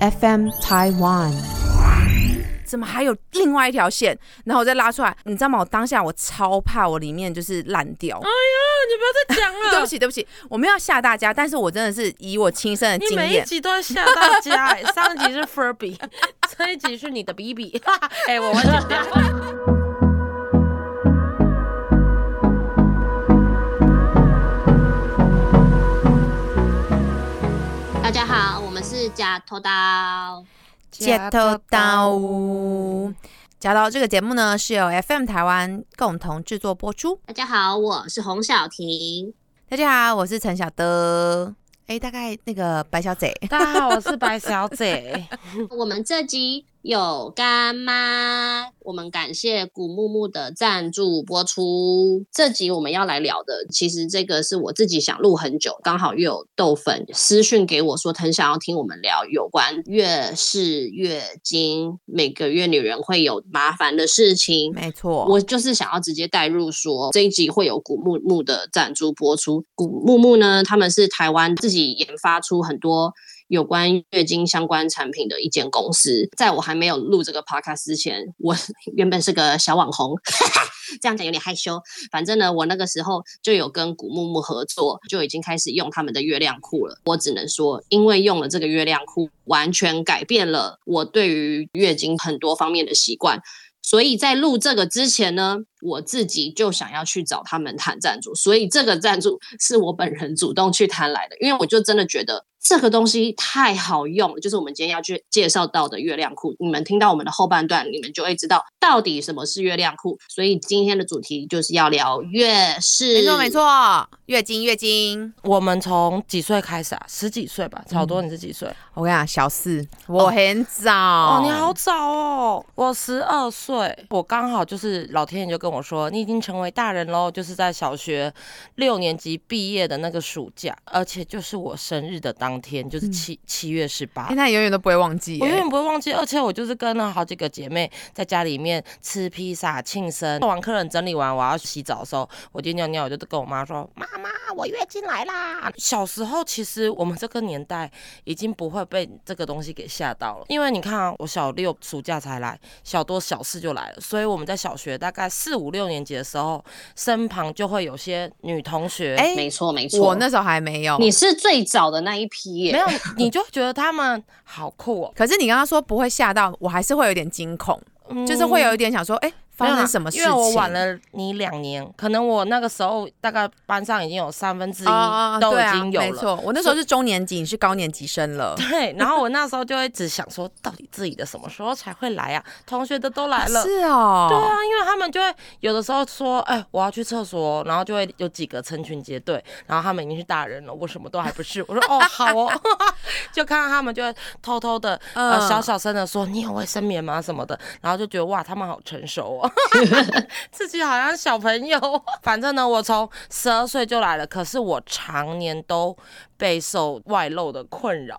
FM Taiwan。怎么还有另外一条线？然后我再拉出来，你知道吗？我当下我超怕我里面就是烂掉。哎呀，你不要再讲了。对不起，对不起，我没有吓大家，但是我真的是以我亲身的你经验，每一集都要吓大家哎、上一集是 Furby，这一集是你的 BB。哎、我完全掉。是假头刀。假头刀。假刀这个节目呢，是由 FM 台湾共同制作播出。大家好，我是洪小婷。大家好，我是陈小德。哎，大概那个白小姐，大家好，我是白小姐。我们这集有干妈，我们感谢古木木的赞助播出。这集我们要来聊的，其实这个是我自己想录很久，刚好又有豆粉私讯给我说，很想要听我们聊有关月事、月经，每个月女人会有麻烦的事情。没错，我就是想要直接带入说，这一集会有古木木的赞助播出。古木木呢，他们是台湾自己研发出很多有关月经相关产品的一间公司。在我还没有录这个 podcast 之前，我 原本是个小网红，这样讲有点害羞。反正呢，我那个时候就有跟古木木合作，就已经开始用他们的月亮裤了。我只能说，因为用了这个月亮裤，完全改变了我对于月经很多方面的习惯。所以在录这个之前呢，我自己就想要去找他们谈赞助，所以这个赞助是我本人主动去谈来的，因为我就真的觉得这个东西太好用了，就是我们今天要去介绍到的月亮裤。你们听到我们的后半段，你们就会知道到底什么是月亮裤。所以今天的主题就是要聊月事，没错没。错，月经月经。我们从几岁开始啊？十几岁吧，差不多。你是几岁？我跟你讲，小四，我很早。哦，你好早哦！我十二岁，我刚好就是老天爷就跟我说，你已经成为大人喽，就是在小学六年级毕业的那个暑假，而且就是我生日的当天，就是七、七月十八哎，。那永远都不会忘记耶。我永远不会忘记，而且我就是跟了好几个姐妹在家里面吃披萨庆生。做完客人整理完，我要洗澡的时候，我就尿尿，我就跟我妈说：“妈妈，我月经来啦！”小时候其实我们这个年代已经不会被这个东西给吓到了，因为你看啊，我小六暑假才来，小多小四就来了，所以我们在小学大概四五六年级的时候，身旁就会有些女同学，哎没错没错，我那时候还没有。你是最早的那一批耶，没有，你就觉得他们好酷哦，可是你刚刚说不会吓到，我还是会有点惊恐，就是会有一点想说，哎，发生什么事情？因为我晚了你两年，可能我那个时候大概班上已经有三分之一哦，都已经有了。没错，我那时候是中年级，你是高年级生了。对，然后我那时候就会只想说，到底自己的什么时候才会来啊？同学的都来了。是哦，对啊，因为他们就会有的时候说，哎、我要去厕所，然后就会有几个成群结队，然后他们已经是大人了，我什么都还不是。我说 哦，好哦，就看到他们就会偷偷的呃嗯小小声的说，你有卫生棉吗什么的，然后就觉得哇，他们好成熟哦，自己好像小朋友。反正呢，我从十二岁就来了，可是我常年都备受外露的困扰。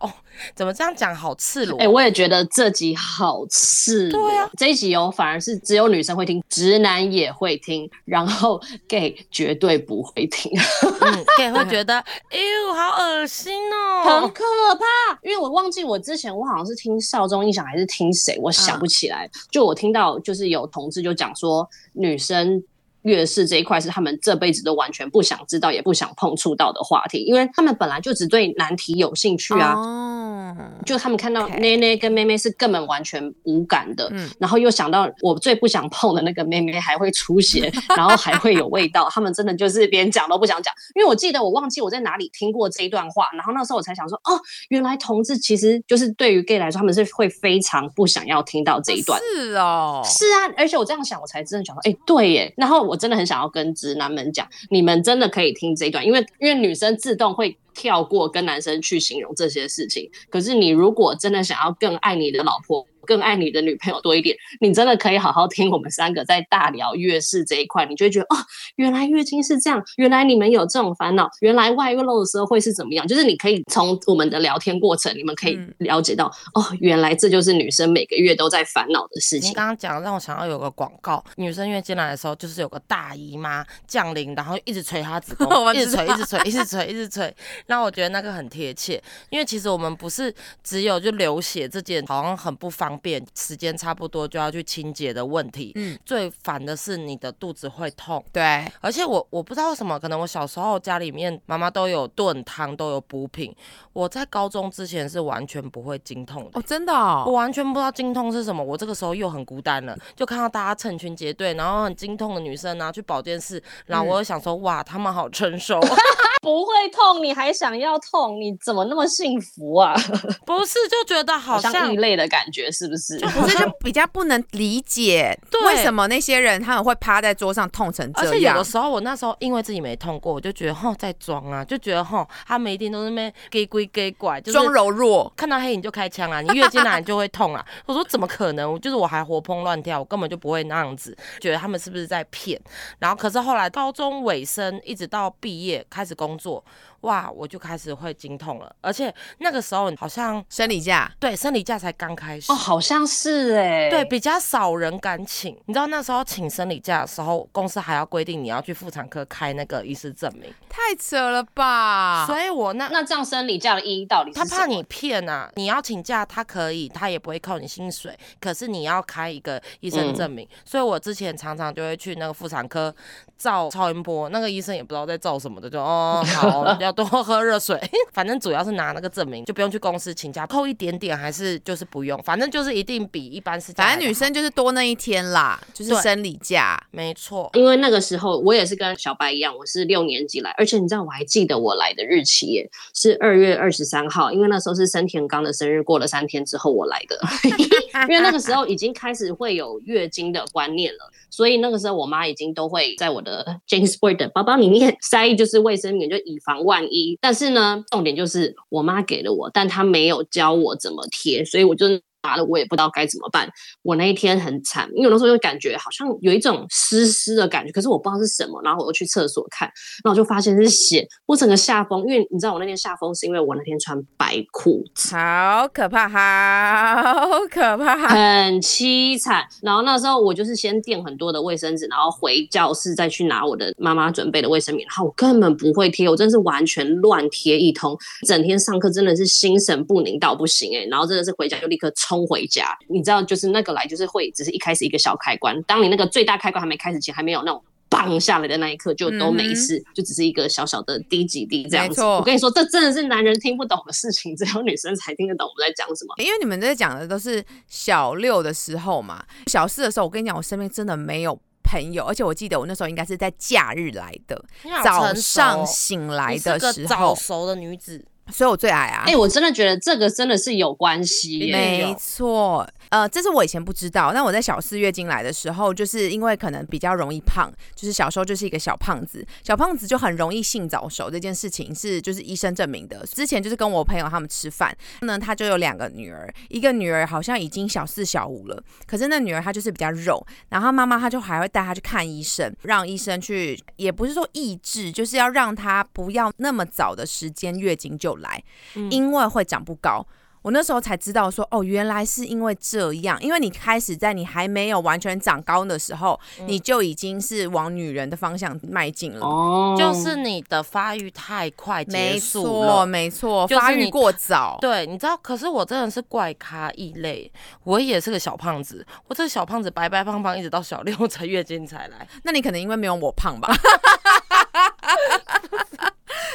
怎么这样讲好赤裸？哎、我也觉得这集好刺。对啊，这一集哦，反而是只有女生会听，直男也会听，然后 gay 绝对不会听，嗯，gay 会觉得，哎呦，好恶心哦，好。可怕。因为我忘记我之前我好像是听少中音响还是听谁，我想不起来。就我听到就是有同志就讲说，女生月事这一块是他们这辈子都完全不想知道，也不想碰触到的话题，因为他们本来就只对难题有兴趣啊。哦，就他们看到妹妹跟妹妹是根本完全无感的，嗯然后又想到我最不想碰的那个妹妹还会出血，然后还会有味道，他们真的就是连讲都不想讲。因为我记得我忘记我在哪里听过这一段话，然后那时候我才想说，哦，原来同志其实就是对于 gay 来说，他们是会非常不想要听到这一段。是哦，是啊，而且我这样想，我才真的想说，哎、对耶。然后我真的很想要跟直男们讲，你们真的可以听这一段，因为因为女生自动会跳过跟男生去形容这些事情。可是你如果真的想要更爱你的老婆，更爱你的女朋友多一点，你真的可以好好听我们三个在大聊月事这一块，你就会觉得哦，原来月经是这样，原来你们有这种烦恼，原来外露的时候会是怎么样？就是你可以从我们的聊天过程，你们可以嗯了解到，哦，原来这就是女生每个月都在烦恼的事情。你刚刚讲让我想到有个广告，女生月经来的时候，就是有个大姨妈降临，然后一直捶她子宫，一直捶，一直捶，一直捶，一直捶。那我觉得那个很贴切，因为其实我们不是只有就流血这件好像很不方便，时间差不多就要去清洁的问题。嗯，最烦的是你的肚子会痛，对，而且我我不知道为什么，可能我小时候家里面妈妈都有炖汤，都有补品。我在高中之前是完全不会经痛的。哦，真的我哦，完全不知道经痛是什么，我这个时候又很孤单了，就看到大家成群结队，然后很经痛的女生啊去保健室，然后我又想说，哇，她们好成熟 不会痛，你还想要痛，你怎么那么幸福啊？不是就觉得好像像异类的感觉，是不是？不是 就比较不能理解，对为什么那些人他们会趴在桌上痛成这样而且有的？时候，我那时候因为自己没痛过，我就觉得吼在装啊，就觉得吼他们一定都是那边给鬼给拐，就是装柔弱，看到黑影就开枪啊，你月经来你就会痛啊。我说怎么可能？我就是我还活蹦乱跳，我根本就不会那样子，觉得他们是不是在骗？然后可是后来高中尾声一直到毕业开始工作，哇，我就开始会经痛了，而且那个时候好像生理假，对生理假才刚开始哦，。好像是哎、对，比较少人敢请，你知道那时候请生理假的时候，公司还要规定你要去妇产科开那个医师证明，太扯了吧？所以我那那这样生理假的意义到底是他怕你骗啊！你要请假，他可以，他也不会扣你薪水，可是你要开一个医生证明。所以我之前常常就会去那个妇产科照超音波，那个医生也不知道在照什么的，就哦好，要多 喝热水。反正主要是拿那个证明，就不用去公司请假，扣一点点还是就是不用，反正就是一定比一般是反正女生就是多那一天啦，就是生理假。没错。因为那个时候我也是跟小白一样，我是六年级来，而且你知道我还记得我来的日期耶，是二月二十三号，因为那时候是森田刚的生日，过了三天之后我来的，因为那个时候已经开始会有月经的观念了，所以那个时候我妈已经都会在我的 James Boy 的包包里面塞就是卫生棉，就以防万一。但是呢，重点就是我妈给了我，但她没有教我怎么贴，所以我就。拿了我也不知道该怎么办，我那一天很惨，因为我那时候就感觉好像有一种湿湿的感觉，可是我不知道是什么，然后我又去厕所看，然后我就发现是血，我整个下风，因为你知道我那天下风是因为我那天穿白裤子，好可怕，好可怕！很凄惨。然后那时候我就是先垫很多的卫生纸，然后回教室再去拿我的妈妈准备的卫生棉，然后我根本不会贴，我真的是完全乱贴一通，整天上课真的是心神不宁到不行哎、然后真的是回家就立刻冲回家，你知道就是那个来就是会只是一开始一个小开关，当你那个最大开关还没开始前，还没有那种。棒下来的那一刻就都没事，就只是一个小小的滴几滴这样子。我跟你说，这真的是男人听不懂的事情，只有女生才听得懂我们在讲什么。因为你们在讲的都是小六的时候嘛，小四的时候，我跟你讲，我身边真的没有朋友，而且我记得我那时候应该是在假日来的，早上醒来的时候早，熟的女子，所以我最矮啊。哎、我真的觉得这个真的是有关系耶。没错，呃，这是我以前不知道。那我在小四月经来的时候，就是因为可能比较容易胖，就是小时候就是一个小胖子，小胖子就很容易性早熟。这件事情是就是医生证明的。之前就是跟我朋友他们吃饭，呢，他就有两个女儿，一个女儿好像已经小四小五了，可是那女儿她就是比较肉，然后妈妈她就还会带她去看医生，让医生去，也不是说抑制，就是要让她不要那么早的时间月经就来，因为会长不高。我那时候才知道说，哦，原来是因为这样，因为你开始在你还没有完全长高的时候，你就已经是往女人的方向迈进了。哦，就是你的发育太快没结束错，了。没错，就是发育过早。对，你知道，可是我真的是怪咖异类，我也是个小胖子，我这个小胖子白白胖胖，一直到小六才月经才来。那你可能因为没有我胖吧。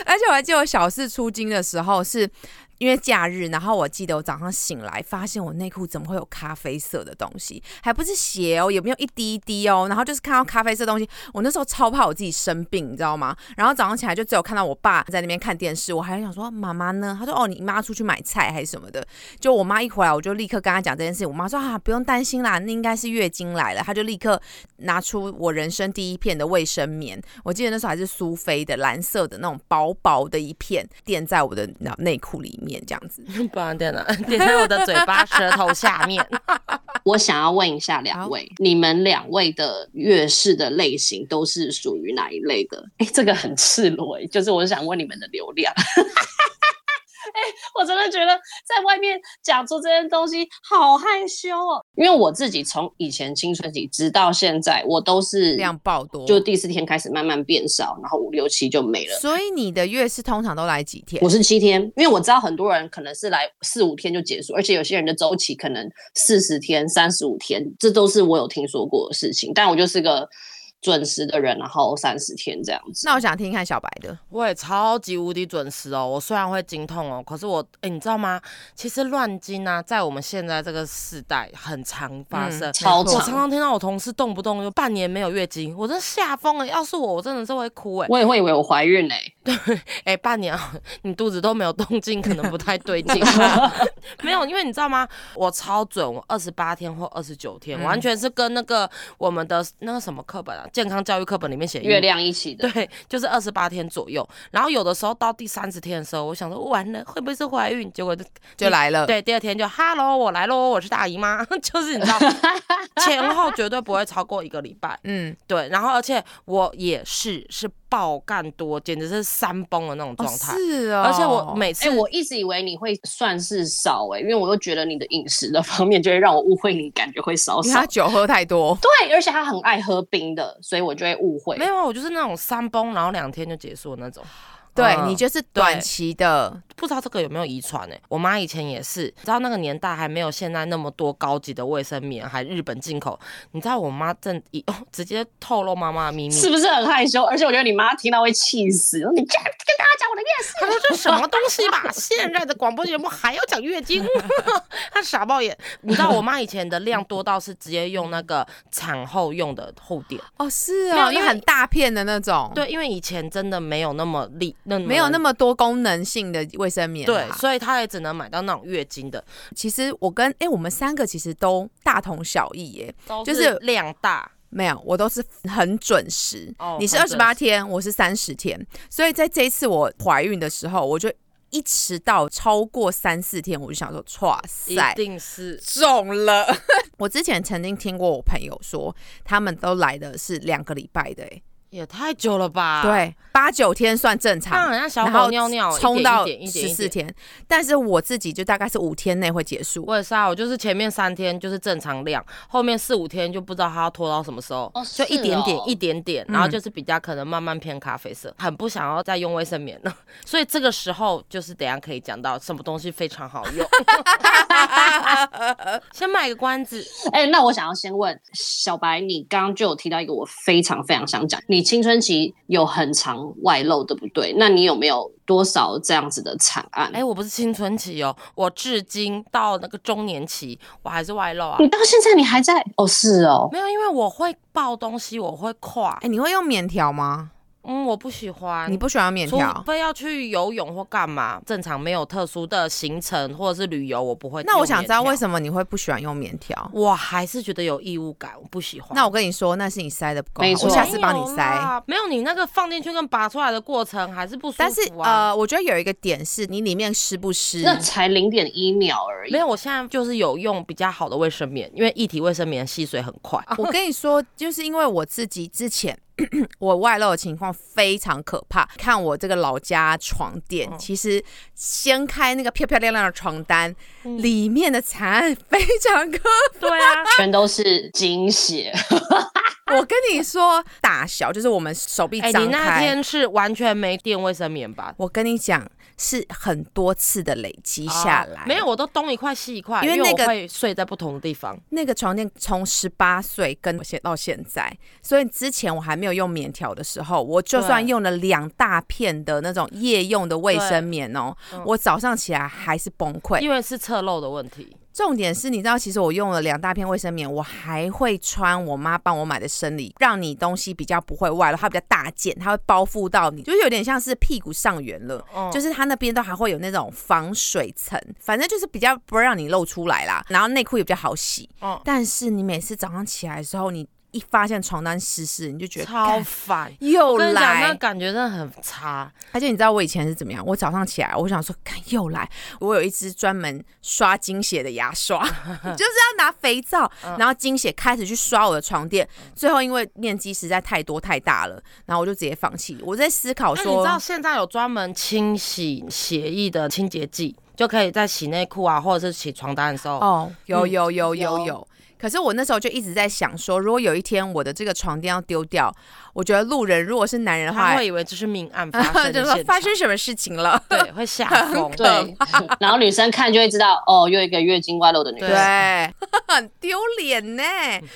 而且我还记得我小四出经的时候是。因为假日，然后我记得我早上醒来，发现我内裤怎么会有咖啡色的东西，还不是血哦，也没有一滴一滴哦，然后就是看到咖啡色东西，我那时候超怕我自己生病，你知道吗？然后早上起来就只有看到我爸在那边看电视，我还想说妈妈呢？他说哦，你妈出去买菜还是什么的。就我妈一回来，我就立刻跟她讲这件事情。我妈说啊，不用担心啦，那应该是月经来了。她就立刻拿出我人生第一片的卫生棉，我记得那时候还是苏菲的蓝色的那种薄薄的一片，垫在我的内裤里面。面这样子。不然点了，点在我的嘴巴、舌头下面。我想要问一下两位，你们两位的月事的类型都是属于哪一类的？哎，这个很赤裸哎，就是我想问你们的流量。哎，我真的觉得在外面讲出这些东西好害羞哦。因为我自己从以前青春期直到现在，我都是量爆多，就第四天开始慢慢变少，然后五六七就没了。所以你的月事通常都来几天？我是七天，因为我知道很多人可能是来四五天就结束，而且有些人的周期可能四十天、三十五天，这都是我有听说过的事情。但我就是个。准时的人，然后三十天这样子。那我想听看小白的，我也超级无敌准时哦。我虽然会经痛哦，可是我，哎，你知道吗？其实乱经啊，在我们现在这个时代很常发生，超常。我常常听到我同事动不动就半年没有月经，我真吓疯了。要是我，我真的是会哭哎。我也会以为我怀孕哎。对，哎，半年 你肚子都没有动静，可能不太对劲。没有，因为你知道吗？我超准，我二十八天或二十九天，完全是跟那个我们的那个什么课本啊。健康教育课本里面写月亮一起的，对，就是二十八天左右。然后有的时候到第三十天的时候，我想说完了会不会是怀孕？结果就就来了。对，第二天就 Hello，我来喽，我是大姨妈。就是你知道，前后绝对不会超过一个礼拜。嗯，对。然后而且我也是是。爆干多，简直是山崩的那种状态。是啊，而且我每次，哎，我一直以为你会算是少哎，因为我又觉得你的饮食的方面就会让我误会你，感觉会少少。他酒喝太多，对，而且他很爱喝冰的，所以我就会误会。没有，我就是那种山崩，然后两天就结束那种。对你就是短期的，不知道这个有没有遗传呢？我妈以前也是，你知道那个年代还没有现在那么多高级的卫生棉，还日本进口。你知道我妈正一哦，直接透露妈妈的秘密，是不是很害羞？而且我觉得你妈听到会气死，你竟然跟大家讲我的月事，她说这什么东西吧？现在的广播节目还要讲月经，她傻爆眼。你知道我妈以前的量多到是直接用那个产后用的厚垫哦，是啊，因为很大片的那种。对，因为以前真的没有那么利。没有那么多功能性的卫生棉，对，所以他也只能买到那种月经的。其实我跟哎，我们三个其实都大同小异耶，就是量大。没有，我都是很准时。你是二十八天，我是三十天，所以在这一次我怀孕的时候，我就一迟到超过三四天，我就想说，哇塞，一定是中了。我之前曾经听过我朋友说，他们都来的是两个礼拜的，哎。也太久了吧？对，八九天算正常，然后尿尿冲到十四天，但是我自己就大概是五天内会结束。我也是啊，我就是前面三天就是正常量，后面四五天就不知道它要拖到什么时候，就一点点一点点，然后就是比较可能慢慢偏咖啡色，很不想要再用卫生棉了。所以这个时候就是等下可以讲到什么东西非常好用。先卖个关子，哎，那我想要先问小白，你刚刚就有提到一个我非常非常想讲，你。青春期有很长外露，对不对？那你有没有多少这样子的惨案？哎，我不是青春期哦，我至今到那个中年期，我还是外露啊。你到现在你还在？哦，是哦，没有，因为我会抱东西，我会跨。哎，你会用棉条吗？嗯，我不喜欢。你不喜欢棉条？除非要去游泳或干嘛，正常没有特殊的行程或者是旅游，我不会。那我想知道为什么你会不喜欢用棉条？我还是觉得有异物感，我不喜欢。那我跟你说，那是你塞的不够好，我下次帮你塞。没有你那个放进去跟拔出来的过程还是不舒服。但是呃，我觉得有一个点是你里面湿不湿？那才零点一秒而已。没有，我现在就是有用比较好的卫生棉，因为一体卫生棉吸水很快。我跟你说，就是因为我自己之前。我外露的情况非常可怕。看我这个老家床垫，其实掀开那个漂漂亮亮的床单，里面的惨案非常可怕。对啊，全都是精血。我跟你说，大小就是我们手臂张开。你那天是完全没垫卫生棉吧？我跟你讲。是很多次的累积下来，没有，我都东一块西一块，因为那个会睡在不同的地方。那个床垫从十八岁跟现到现在，所以之前我还没有用棉条的时候，我就算用了两大片的那种夜用的卫生棉哦，我早上起来还是崩溃，因为是侧漏的问题。重点是，你知道，其实我用了两大片卫生棉，我还会穿我妈帮我买的生理，让你东西比较不会外露，它比较大件，它会包覆到你，就是有点像是屁股上缘了，就是它那边都还会有那种防水层，反正就是比较不会让你露出来啦。然后内裤也比较好洗，但是你每次早上起来的时候，你。一发现床单湿湿，你就觉得超干烦。又我跟你讲，那，感觉真的很差。而且你知道我以前是怎么样？我早上起来，我想说，看又来，我有一支专门刷精血的牙刷，就是要拿肥皂，嗯然后精血开始去刷我的床垫，最后因为面积实在太多太大了，然后我就直接放弃。我在思考说，你知，道现在有专门清洗血液的清洁剂，就可以在洗内裤啊，或者是洗床单的时候，哦，有有有有有。可是我那时候就一直在想说，如果有一天我的这个床垫要丢掉，我觉得路人如果是男人的话他会，以为这是命案发生 就说的现场，发生什么事情了。对，会吓疯。对，然后女生看就会知道，哦，又一个月经外露的女对。生。对，很丢脸呢，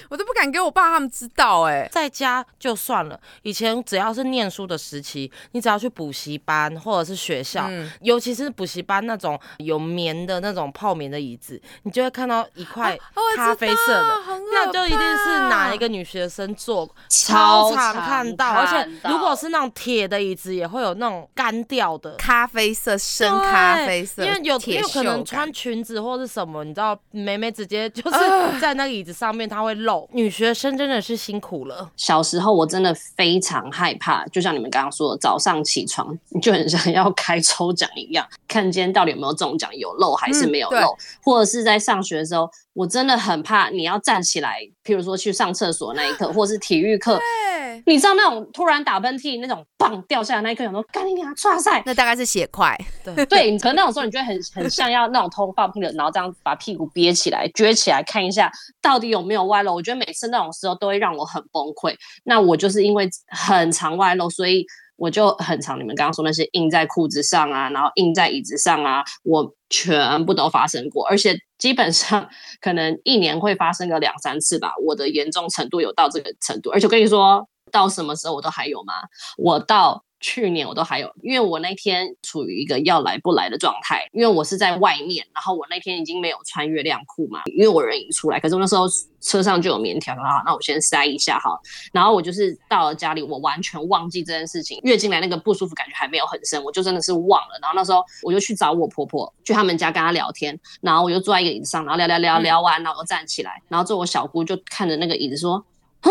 我都不敢给我爸他们知道哎。在家就算了，以前只要是念书的时期，你只要去补习班或者是学校，嗯。尤其是补习班那种有棉的那种泡棉的椅子，你就会看到一块咖啡色的，那就一定是哪一个女学生坐，超常常看到，而且如果是那种铁的椅子，也会有那种干掉的。咖啡色、深咖啡色，因为有铁因为可能穿裙子或是什么，你知道，妹妹直接就是啊在那个椅子上面，她会漏。女学生真的是辛苦了。小时候我真的非常害怕，就像你们刚刚说的，早上起床你就很想要开抽奖一样，看今天到底有没有中奖，有漏还是没有漏，或者是在上学的时候，我真的很怕你要站起来，譬如说去上厕所那一刻，或是体育课，你知道那种突然打喷嚏那种棒掉下来那一刻，想说干你娘，唰塞，那大概是血块，对，可能那种时候你就会很很像要那种偷放屁的，然后这样把屁股憋起来、撅起来看一下到底有没有外露。我觉得每次那种时候都会让我很崩溃。那我就是因为很常外露，所以我就很常你们刚刚说那些印在裤子上啊，然后印在椅子上啊，我全部都发生过，而且基本上 可能一年会发生个两三次吧。我的严重程度有到这个程度，而且我跟你说，到什么时候我都还有吗？我到去年我都还有，因为我那天处于一个要来不来的状态，因为我是在外面，然后我那天已经没有穿月亮裤嘛，因为我人已经出来，可是我那时候车上就有棉条，好，那我先塞一下哈，然后我就是到了家里，我完全忘记这件事情，月经来那个不舒服感觉还没有很深，我就真的是忘了，然后那时候我就去找我婆婆，去他们家跟她聊天，然后我就坐在一个椅子上，然后聊聊聊聊完，然后我站起来，然后之后我小姑就看着那个椅子说，啊，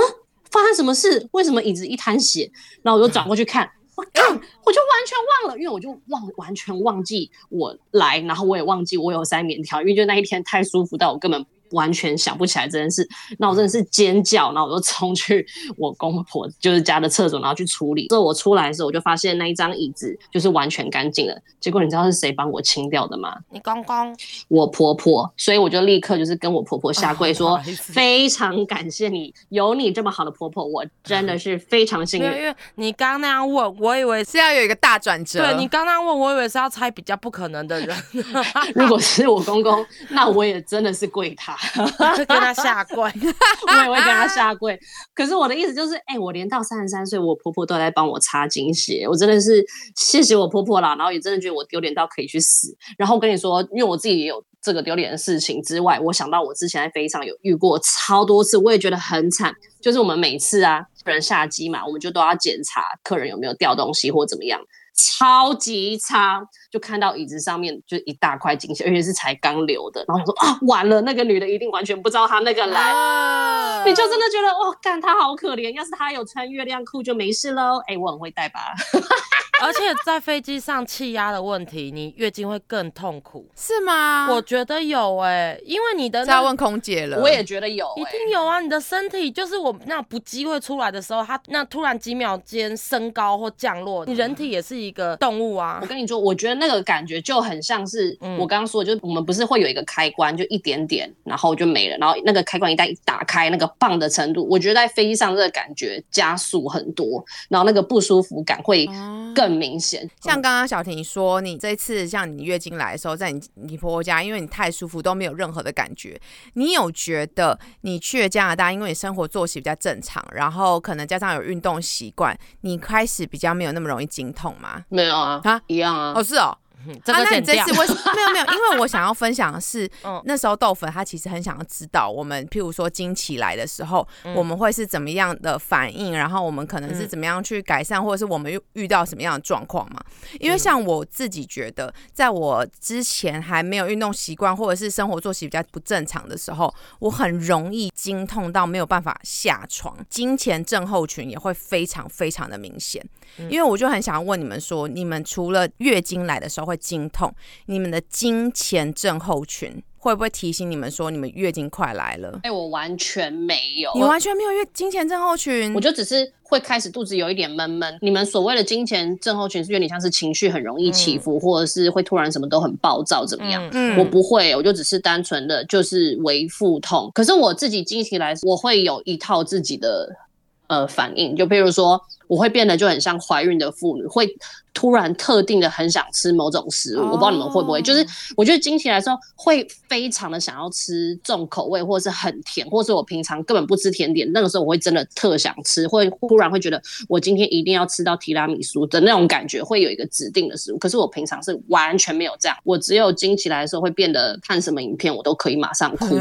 发生什么事？为什么椅子一滩血？然后我就转过去看。我，我就完全忘了，因为我就忘完全忘记我来，然后我也忘记我有塞棉条，因为就那一天太舒服到我根本完全想不起来这件事。那我真的是尖叫，然后我就冲去我公婆就是家的厕所，然后去处理。之后我出来的时候，我就发现那一张椅子就是完全干净了。结果你知道是谁帮我清掉的吗？你公公我婆婆，所以我就立刻就是跟我婆婆下跪说，非常感谢你，有你这么好的婆婆，我真的是非常幸运。因为你刚刚那样问，我以为是。是要有一个大转折。对你刚刚问，我以为是要猜比较不可能的人 如果是我公公，那我也真的是跪他，跟他下跪。我也会跟他下跪。可是我的意思就是，哎、我连到三十三岁，我婆婆都在帮我擦金鞋，我真的是谢谢我婆婆啦。然后也真的觉得我丢脸到可以去死。然后我跟你说，因为我自己也有这个丢脸的事情之外，我想到我之前在飞机上有遇过超多次，我也觉得很惨。就是我们每次啊，客人下机嘛，我们就都要检查客人有没有掉东西或怎么样。超级差，就看到椅子上面就一大块精血，而且是才刚流的。然后我说 啊，完了，那个女的一定完全不知道她那个来，啊你就真的觉得哦，干她好可怜。要是她有穿月亮裤就没事喽。哎，我很会带吧？而且在飞机上气压的问题，你月经会更痛苦。是吗？我觉得有哎、因为你的那问空姐了。我也觉得有、一哎定有啊，你的身体就是我那不机会出来的时候，它那突然几秒间升高或降落，你人体也是一个动物啊我。跟你说，我觉得那个感觉就很像是嗯我刚刚说的，就是我们不是会有一个开关，就一点点，然后就没了。然后那个开关一旦一打开，那个棒的程度，我觉得在飞机上这个感觉加速很多，然后那个不舒服感会哦更明显。像刚刚小婷说，你这一次像你月经来的时候，在你你婆婆家，因为你太舒服都没有任何的感觉，你有觉得你去了加拿大，因为你生活作息比较正常，然后可能加上有运动习惯，你开始比较没有那么容易经痛吗？没有啊，啊一样啊。哦，是哦，这啊，那你这次。为什么 没有没有？因为我想要分享的是，嗯那时候豆粉他其实很想要知道我们，譬如说经期来的时候，嗯我们会是怎么样的反应，然后我们可能是嗯怎么样去改善，或者是我们遇遇到什么样的状况嘛？因为像我自己觉得，在我之前还没有运动习惯，或者是生活作息比较不正常的时候，我很容易经痛到没有办法下床，金钱症候群也会非常非常的明显。因为我就很想要问你们说，你们除了月经来的时候会经痛，你们的经前症候群会不会提醒你们说你们月经快来了？哎、我完全没有，你完全没有月经前症候群，我就只是会开始肚子有一点闷闷。你们所谓的金钱症候群是有点像是情绪很容易起伏，或者是会突然什么都很暴躁，怎么样？嗯嗯我不会，我就只是单纯的就是为腹痛。可是我自己经期来，我会有一套自己的呃反应，就比如说我会变得就很像怀孕的妇女，会突然特定的很想吃某种食物。我不知道你们会不会，就是我觉得经期来的时候会非常的想要吃重口味，或是很甜，或是我平常根本不吃甜点，那个时候我会真的特想吃，会忽然会觉得我今天一定要吃到提拉米苏的那种感觉，会有一个指定的食物。可是我平常是完全没有这样，我只有经期来的时候会变得看什么影片我都可以马上哭，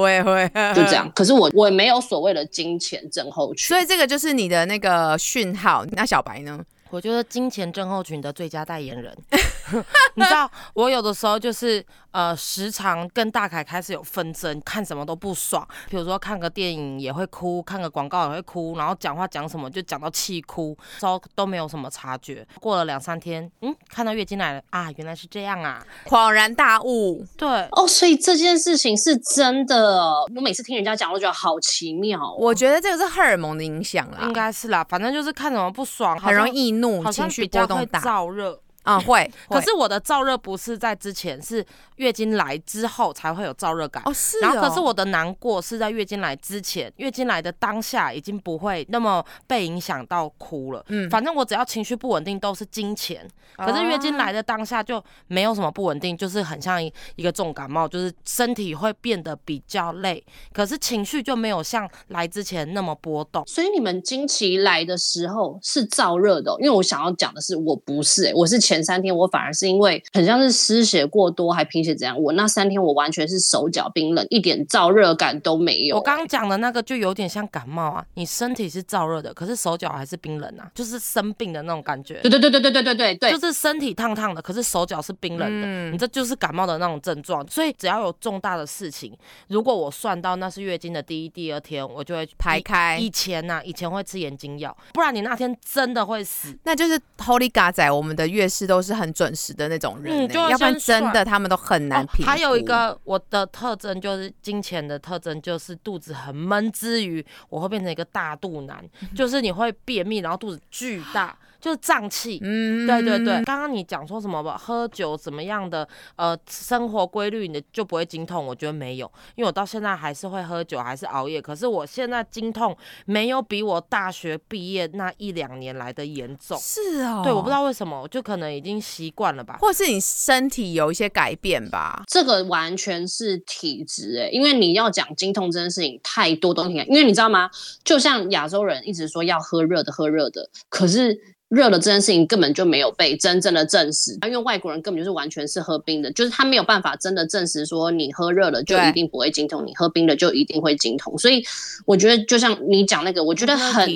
我也会，就这样。可是我我也没有所谓的金钱症候群。所以这个就是你的那个讯号。那小白呢？我觉得金钱症候群的最佳代言人，你知道，我有的时候就是呃，时常跟大凯开始有纷争，看什么都不爽。比如说看个电影也会哭，看个广告也会哭，然后讲话讲什么就讲到气哭，之后都没有什么察觉。过了两三天，嗯，看到月经来了啊，原来是这样啊。恍然大悟，对，哦，所以这件事情是真的哦。我每次听人家讲，我觉得好奇妙哦。我觉得这个是荷尔蒙的影响啦应，该是啦，反正就是看什么不爽，很容易怒，情绪波动大。燥热。啊、会。会可是我的燥热不是在之前，是月经来之后才会有燥热感。哦，是哦。然后可是我的难过是在月经来之前，月经来的当下已经不会那么被影响到哭了。嗯反正我只要情绪不稳定都是金钱，可是月经来的当下就没有什么不稳定，就是很像一一个重感冒，就是身体会变得比较累，可是情绪就没有像来之前那么波动。所以你们经期来的时候是燥热的哦、因为我想要讲的是，我不是、欸，我是前三天我反而是因为很像是失血过多，还贫血怎样，我那三天我完全是手脚冰冷，一点燥热感都没有、我刚刚讲的那个就有点像感冒啊，你身体是燥热的，可是手脚还是冰冷啊，就是生病的那种感觉。对对对对对对对对对，就是身体烫烫的，可是手脚是冰冷的，嗯你这就是感冒的那种症状。所以只要有重大的事情，如果我算到那是月经的第一、第二天，我就会以排开以前呐、以前会吃眼睛药，不然你那天真的会死。那就是 Holy God 仔，我们的月事都是很准时的那种人、欸嗯就要不然真的他们都很难哦评、还有一，个我的特征就是金钱的特征，就是肚子很闷之余，我会变成一个大肚腩，就是你会便秘，然后肚子巨大，就是胀气。嗯对对对，刚刚你讲说什么吧，喝酒怎么样的，呃，生活规律你就不会经痛，我觉得没有，因为我到现在还是会喝酒，还是熬夜，可是我现在经痛没有比我大学毕业那一两年来的严重。是哦，对，我不知，道为什么，我就可能已经习惯了吧。或是你身体有一些改变吧。这个完全是体质诶、因为你要讲经痛这件事情，太多东西。因为你知道吗？就像亚洲人一直说要喝热的，喝热的，可是热的这件事情根本就没有被真正的证实。因为外国人根本就是完全是喝冰的，就是他没有办法真的证实说你喝热了就一定不会经痛，你喝冰的就一定会经痛。所以我觉得，就像你讲那个，我觉得很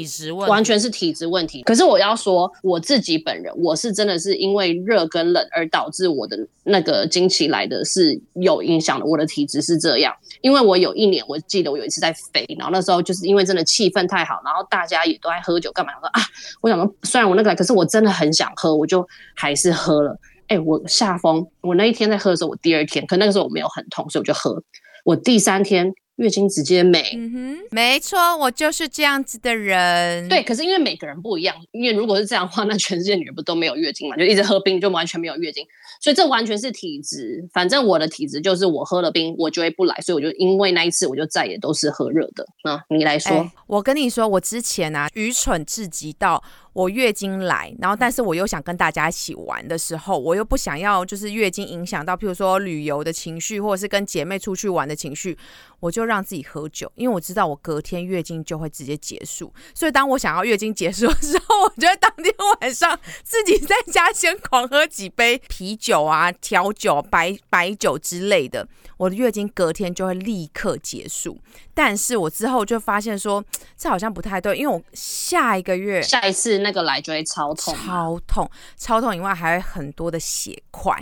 完全是体质问题。可是我要说，我自己本人，我是真的是因为热跟冷而导致我的那个经期来的是有影响的。我的体质是这样，因为我有一年，我记得我有一次在肥，然后那时候就是因为真的气氛太好，然后大家也都在喝酒干嘛？我说啊，我想说，虽然我那个，可是我真的很想喝，我就还是喝了。哎、我下风，我那一天在喝的时候，我第二天，可那个时候我没有很痛，所以我就喝。我第三天月经直接没，嗯哼，没错，我就是这样子的人。对，，可是因为每个人不一样，因为如果是这样的话，那全世界女人不都没有月经嘛？就一直喝冰，就完全没有月经，所以这完全是体质。反正我的体质就是我喝了冰，我就会不来，所以我就因为那一次，我就再也都是喝热的。啊，你来说，哎我跟你说，我之前啊愚蠢至极到我月经来，然后但是我又想跟大家一起玩的时候，我又不想要就是月经影响到，譬如说旅游的情绪，或者是跟姐妹出去玩的情绪，我就让自己喝酒，因为我知道我隔天月经就会直接结束，所以当我想要月经结束的时候，我觉得当天晚上自己在家先狂喝几杯啤酒啊、调酒、白白酒之类的，我的月经隔天就会立刻结束。但是我之后就发现说，这好像不太对，因为我下一个月下一次那个来就会超痛，超痛，超痛以外还会很多的血块。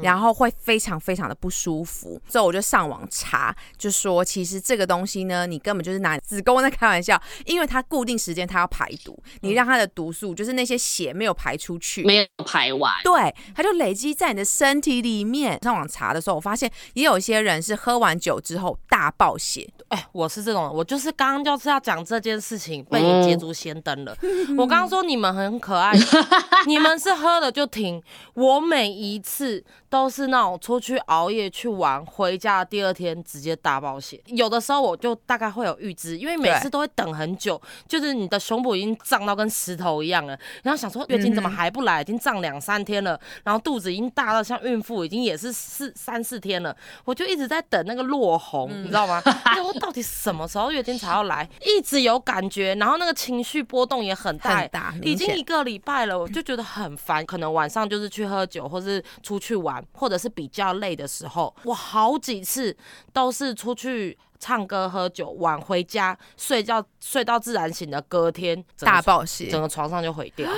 然后会非常非常的不舒服，之后我就上网查，就说其实这个东西呢，你根本就是拿子宫在开玩笑，因为它固定时间它要排毒，你让它的毒素就是那些血没有排出去，没有排完，对，它就累积在你的身体里面。上网查的时候，我发现也有一些人是喝完酒之后大爆血。哎，我是这种，我就是刚刚就是要讲这件事情，被你捷足先登了。我刚刚说你们很可爱，你们是喝了就停，我每一次。都是那种出去熬夜去玩，回家第二天直接大爆血。有的时候我就大概会有预知，因为每次都会等很久，就是你的胸部已经胀到跟石头一样了，然后想说月经怎么还不来，已经胀两三天了，然后肚子已经大到像孕妇，已经也是四三四天了，我就一直在等那个落红，你知道吗？我到底什么时候月经才要来？一直有感觉，然后那个情绪波动也很大，已经一个礼拜了，我就觉得很烦，可能晚上就是去喝酒或是出去玩。或者是比较累的时候，我好几次都是出去唱歌、喝酒，晚回家睡觉，睡到自然醒的隔天大爆血，整个床上就毁掉，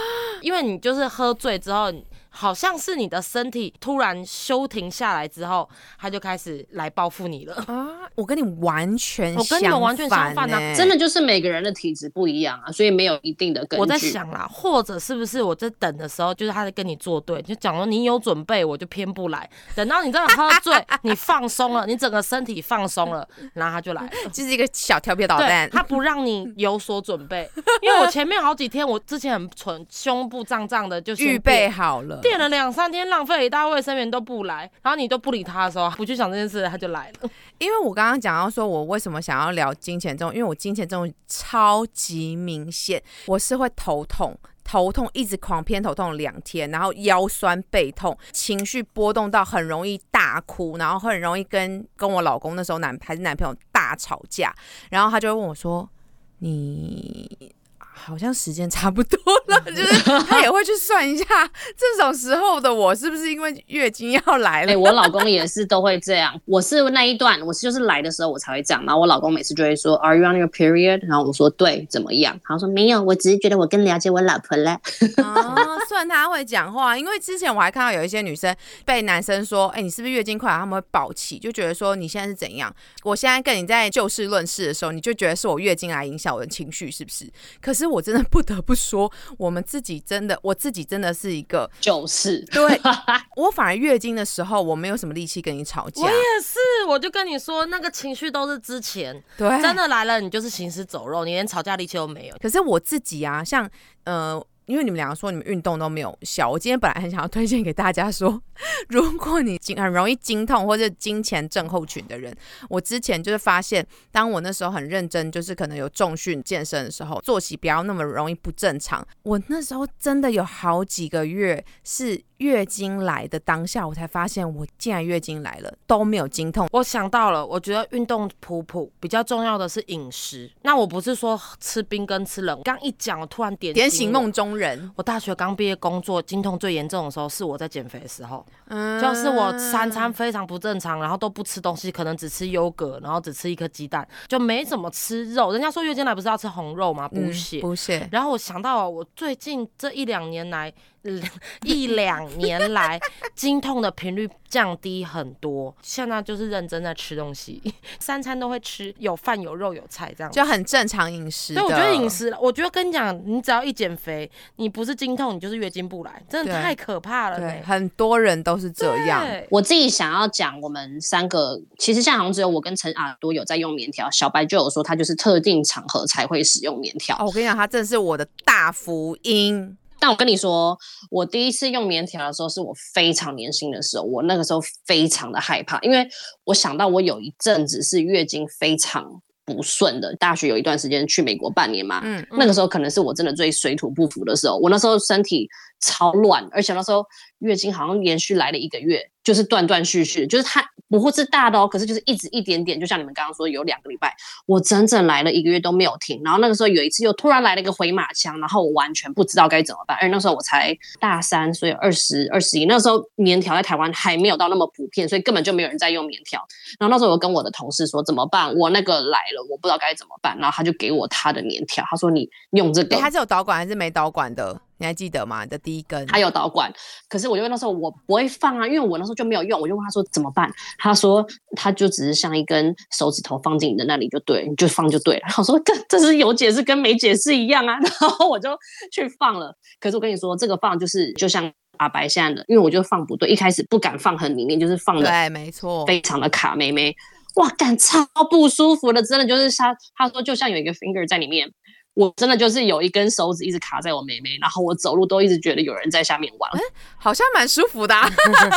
因为你就是喝醉之后。好像是你的身体突然休停下来之后，他就开始来报复你了啊！我跟你完全，我跟你们完全相反啊！真的就是每个人的体质不一样啊，所以没有一定的根据。我在想啦，或者是不是我在等的时候，就是他在跟你作对，就讲说你有准备，我就偏不来。等到你真的喝醉，你放松了，你整个身体放松了，然后他就来了，就是一个小调皮捣蛋。他不让你有所准备，因为我前面好几天，我之前很蠢，胸部胀胀的，就是预备好了。垫了两三天，浪费一大卫生棉都不来，然后你都不理他的时候，不去想这件事，他就来了。因为我刚刚讲到说，我为什么想要聊金钱这种，因为我金钱这种超级明显，我是会头痛，头痛一直狂偏头痛两天，然后腰酸背痛，情绪波动到很容易大哭，然后很容易跟跟我老公那时候男还是男朋友大吵架，然后他就会问我说，你。好像时间差不多了，就是他也会去算一下这种时候的我是不是因为月经要来了。哎，我老公也是都会这样。我是那一段，我是就是来的时候我才会这样。然后我老公每次就会说，Are you on your period？然后我说对，怎么样？他说没有，我只是觉得我更了解我老婆了。哦，算他会讲话，因为之前我还看到有一些女生被男生说，哎，你是不是月经快？他们会暴气，就觉得说你现在是怎样？我现在跟你在就事论事的时候，你就觉得是我月经来影响我的情绪，是不是？可是。我真的不得不说，我们自己真的，我自己真的是一个就是，对 我反而月经的时候，我没有什么力气跟你吵架。我也是，我就跟你说，那个情绪都是之前，对，真的来了，你就是行尸走肉，你连吵架力气都没有。可是我自己啊，像呃。因为你们两个说你们运动都没有效，我今天本来很想要推荐给大家说，如果你经很容易经痛或者金钱症候群的人，我之前就是发现，当我那时候很认真，就是可能有重训健身的时候，作息不要那么容易不正常，我那时候真的有好几个月是。月经来的当下，我才发现我竟然月经来了都没有经痛。我想到了，我觉得运动普普比较重要的是饮食。那我不是说吃冰跟吃冷，刚一讲，我突然点点醒梦中人。我大学刚毕业工作，经痛最严重的时候是我在减肥的时候，就是我三餐非常不正常，然后都不吃东西，可能只吃优格，然后只吃一颗鸡蛋，就没怎么吃肉。人家说月经来不是要吃红肉吗？补血，补血。然后我想到我最近这一两年来。一两年来，经痛的频率降低很多。现在就是认真在吃东西，三餐都会吃，有饭有肉有菜，这样就很正常饮食。对，我觉得饮食，我觉得跟你讲，你只要一减肥，你不是经痛，你就是月经不来，真的太可怕了。对，很多人都是这样。我自己想要讲，我们三个其实像好像只有我跟陈耳朵有在用棉条，小白就有说他就是特定场合才会使用棉条。我跟你讲，他真的是我的大福音。但我跟你说，我第一次用棉条的时候，是我非常年轻的时候。我那个时候非常的害怕，因为我想到我有一阵子是月经非常不顺的。大学有一段时间去美国半年嘛，嗯，那个时候可能是我真的最水土不服的时候。我那时候身体超乱，而且那时候月经好像连续来了一个月，就是断断续续，就是它不会是大的哦，可是就是一直一点点，就像你们刚刚说有两个礼拜，我整整来了一个月都没有停。然后那个时候有一次又突然来了一个回马枪，然后我完全不知道该怎么办。而那时候我才大三，所以二十二十一，那时候棉条在台湾还没有到那么普遍，所以根本就没有人在用棉条。然后那时候我跟我的同事说怎么办？我那个来了，我不知道该怎么办。然后他就给我他的棉条，他说你用这个哎，，它是有导管还是没导管的？你还记得吗？你的第一根，还有导管，可是我就那时候我不会放啊，因为我那时候就没有用，我就问他说怎么办？他说他就只是像一根手指头放进你的那里就对，你就放就对了。我说这这是有解释跟没解释一样啊，然后我就去放了。可是我跟你说，这个放就是就像阿白现在的，因为我就放不对，一开始不敢放很里面，就是放的对，没错，非常的卡妹妹，哇，感超不舒服的，真的就是他他说就像有一个 finger 在里面，我真的就是有一根手指一直卡在我妹妹，然后我走路都一直觉得有人在下面玩，好像蛮舒服的啊。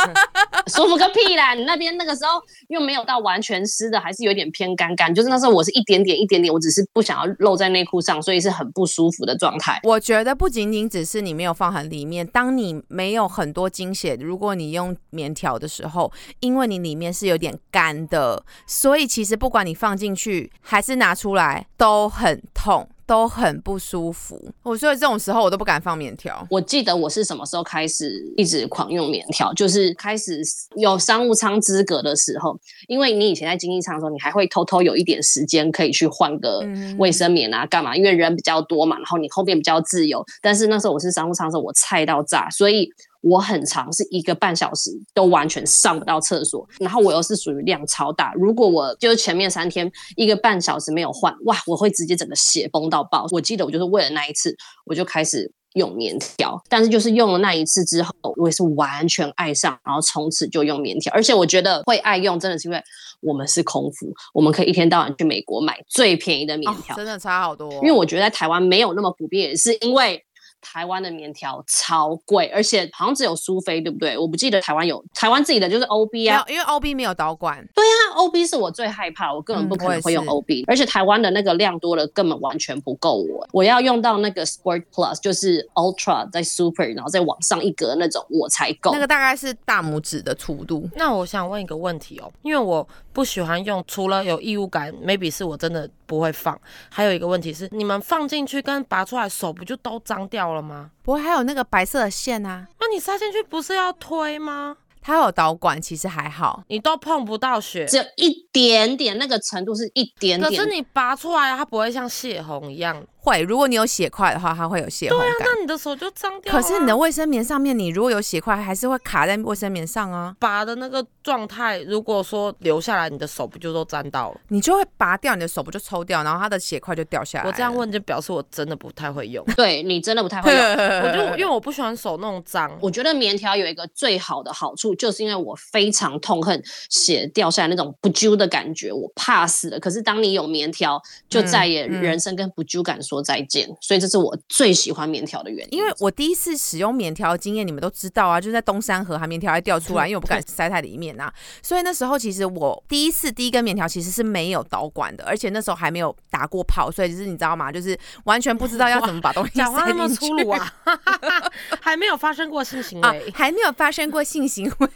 舒服个屁啦！你那边那个时候又没有到完全湿的，还是有点偏干干，就是那时候我是一点点一点点，我只是不想要露在内裤上，所以是很不舒服的状态。我觉得不仅仅只是你没有放很里面，当你没有很多经血，如果你用棉条的时候，因为你里面是有点干的，所以其实不管你放进去还是拿出来，都很痛，都很不舒服。我所以这种时候我都不敢放棉条。我记得我是什么时候开始一直狂用棉条，就是开始有商务舱资格的时候，因为你以前在经济舱的时候，你还会偷偷有一点时间可以去换个嗯卫生棉啊，干嘛？因为人比较多嘛，然后你后面比较自由。但是那时候我是商务舱的时候，我菜到炸，所以我很长是一个半小时都完全上不到厕所，然后我又是属于量超大，如果我就是前面三天一个半小时没有换，哇，我会直接整个血崩到爆。我记得我就是为了那一次，我就开始。用棉条，但是就是用了那一次之后，我也是完全爱上，然后从此就用棉条。而且我觉得会爱用，真的是因为我们是空服，我们可以一天到晚去美国买最便宜的棉哦条，真的差好多。因为我觉得在台湾没有那么普遍，也是因为台湾的棉条超贵，而且好像只有苏菲，对不对？我不记得台湾有台湾自己的就是 OB 啊，没有，因为 OB 没有导管，对啊 OB 是我最害怕，我根本不可能会用 OB，、而且台湾的那个量多了，根本完全不够我。我要用到那个 Sport Plus，就是 Ultra 在 Super，然后再往上一格那种，我才够。那个大概是大拇指的粗度。那我想问一个问题哦，因为我不喜欢用，除了有异物感，maybe 是我真的不会放。还有一个问题是，你们放进去跟拔出来，手不就都脏掉了吗？不会还有那个白色的线啊，那你塞进去不是要推吗？它有导管，其实还好。你都碰不到血，只有一点点，那个程度是一点点。可是你拔出来，它不会像血红一样。会，如果你有血块的话，它会有血红感。那你的手就脏掉。可是你的卫生棉上面，你如果有血块，还是会卡在卫生棉上啊，拔的那个状态，如果说留下来，你的手不就都沾到了？你就会拔掉，你的手不就抽掉，然后它的血块就掉下来。我这样，问就表示我真的不太会用。对你真的不太会用。我就因为我不喜欢手弄脏，我觉得棉条有一个最好的好处，就是因为我非常痛恨血掉下来那种不揪的感觉，我怕死了。可是当你有棉条，就再也嗯嗯人生跟不揪感说再见。所以这是我最喜欢棉条的原因。因为我第一次使用棉条的经验，你们都知道啊，就是在东山河，还棉条还掉出来，因为我不敢塞太里面啊。所以那时候其实我第一次第一根棉条其实是没有导管的，而且那时候还没有打过泡，所以就是你知道吗？就是完全不知道要怎么把东西讲话塞那么进去粗鲁啊，还没有发生过性行啊为，。还没有发生过性行为。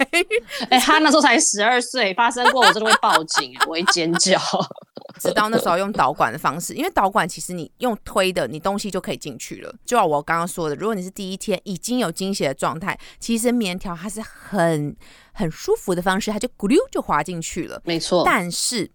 哎、他那时候才十二岁，发生过我真的会报警，我会尖叫。直到那时候用导管的方式，因为导管其实你用推的，你东西就可以进去了。就像我刚刚说的，如果你是第一天已经有经血的状态，其实棉条它是很很舒服的方式，它就咕溜就滑进去了。没错，但是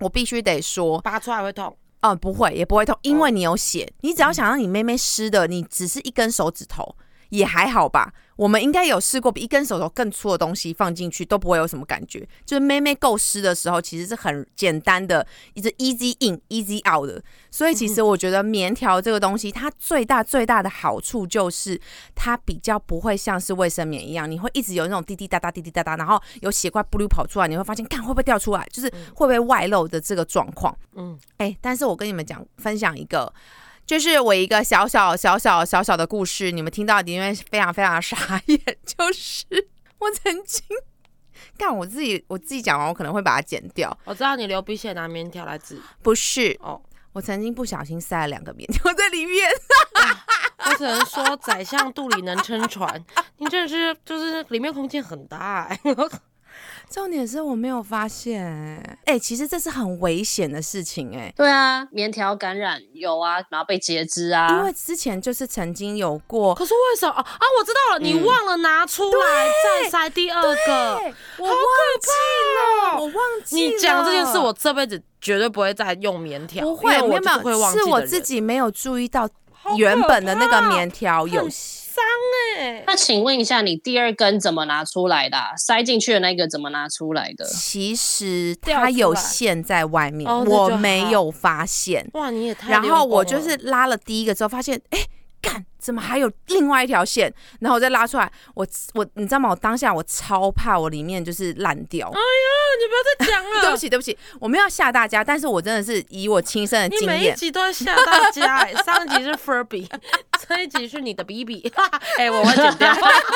我必须得说，拔出来会痛。嗯、不会，也不会痛，因为你有血。你只要想让你妹妹湿的，你只是一根手指头，也还好吧。我们应该有试过比一根手头更粗的东西放进去都不会有什么感觉。就是妹妹够湿的时候，其实是很简单的，一直 easy in easy out 的。所以其实我觉得棉条这个东西，它最大最大的好处就是它比较不会像是卫生棉一样，你会一直有那种滴滴答答滴滴答答，然后有血块不溜跑出来，你会发现看会不会掉出来，就是会不会外漏的这个状况。嗯，哎、但是我跟你们讲，分享一个，就是我一个小小小小小小的故事，你们听到一定会非常非常傻眼，就是我曾经 干我自己我自己讲完，我可能会把它剪掉。我知道你流鼻血拿棉条来治不是，哦。我曾经不小心塞了两个棉条在里面。我只能说，宰相肚里能撑船。你真的是，就是里面空间很大、欸。重点是我没有发现、哎、哎，其实这是很危险的事情、哎。对啊，棉条感染有啊，然后被截肢啊，因为之前就是曾经有过，可是为什么啊啊？我知道了，你嗯忘了拿出来再塞第二个。对我忘记了，我忘记了。你讲这件事，我这辈子绝对不会再用棉条，不会，我没有没有，就是会忘记是我自己没有注意到原本的那个棉条有很伤哎、那请问一下，你第二根怎么拿出来的啊、塞进去的那个怎么拿出来的？其实它有线在外面，哦我没有发现。哇，你也太然后我就是拉了第一个之后，发现哎，干怎么还有另外一条线？然后我再拉出来，我我你知道吗？我当下我超怕我里面就是烂掉。哎呀你不要再讲了。对不起，对不起，我没有吓大家，但是我真的是以我亲身的你每一经验，集都在吓大家、欸，上一集是 Furby，这一集是你的 BB，哎、我会剪掉，